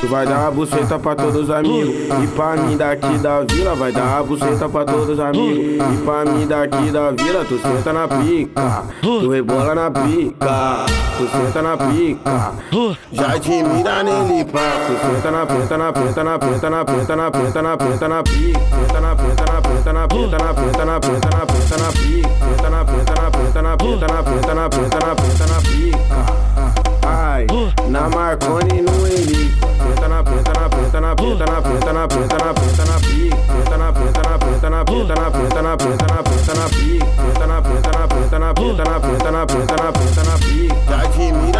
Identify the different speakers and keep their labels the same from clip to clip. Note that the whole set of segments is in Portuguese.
Speaker 1: Tu vai dar a buceta pra todos os amigos. E pra mim daqui da vila, vai dar a buceta pra todos os amigos. E pra mim daqui da vila, tu senta na pica. Tu rebola na pica. Tu senta na pica. Já te mira nele, pá. Tu senta na preta, na preta, na preta, na preta, na preta, na preta, na pica. Preta na preta, na preta, na preta, na preta, na preta, na preta, na pica. Preta na Senta na penta, na penta, na penta, na pica. Ai, na Marconi no Henrique. Senta na penta, na penta, na penta, na penta, na penta, na penta, na pica. Senta na penta, na penta, na penta, na penta, na penta, na penta, na pica. Senta na penta, na penta, na penta, na penta, na penta, na penta, na pica. Tá de mira.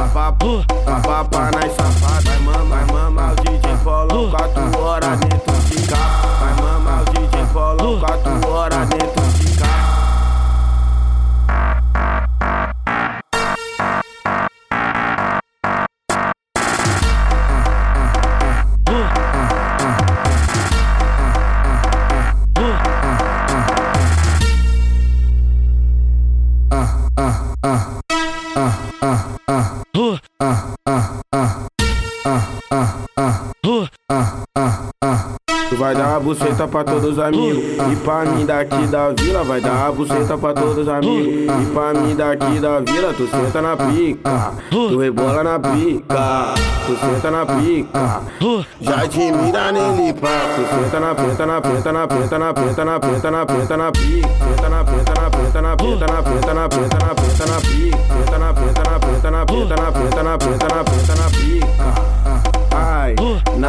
Speaker 1: papo, papa nas safadas. Vai mama, vai mama, o DJ falou quatro horas dentro de casa. Vai mama, o DJ falou quatro horas dentro de casa. uh, uh. Tu vai dar a buceta pra todos os amigos. E pra mim daqui da vila, vai dar a buceta pra todos os amigos. E pra mim daqui da vila, tu senta na pica. Tu rebola na pica. Tu senta na pica. Já te mira nele, pá. Tu senta na preta, na preta, na preta, na preta, na preta, na preta, na pica. Preta na preta, na preta, na preta, na preta, na preta, na preta, na pica. Preta na preta, na preta, na preta, na preta, na preta, na preta, na pica.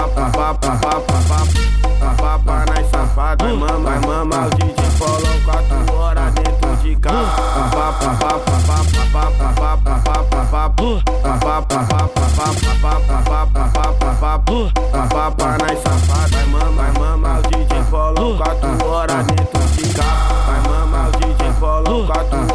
Speaker 1: papa, papa, papa, papa, papa nas safadas, mama, mama o DJ Paulão, quatro horas dentro de casa. Papa, papa, papa, papa, papa, papa, papa, papa, papa, papa, papa, papa, papa nas safadas, mama, mama o DJ Paulão, quatro horas dentro de casa. Mama o DJ Paulão, quatro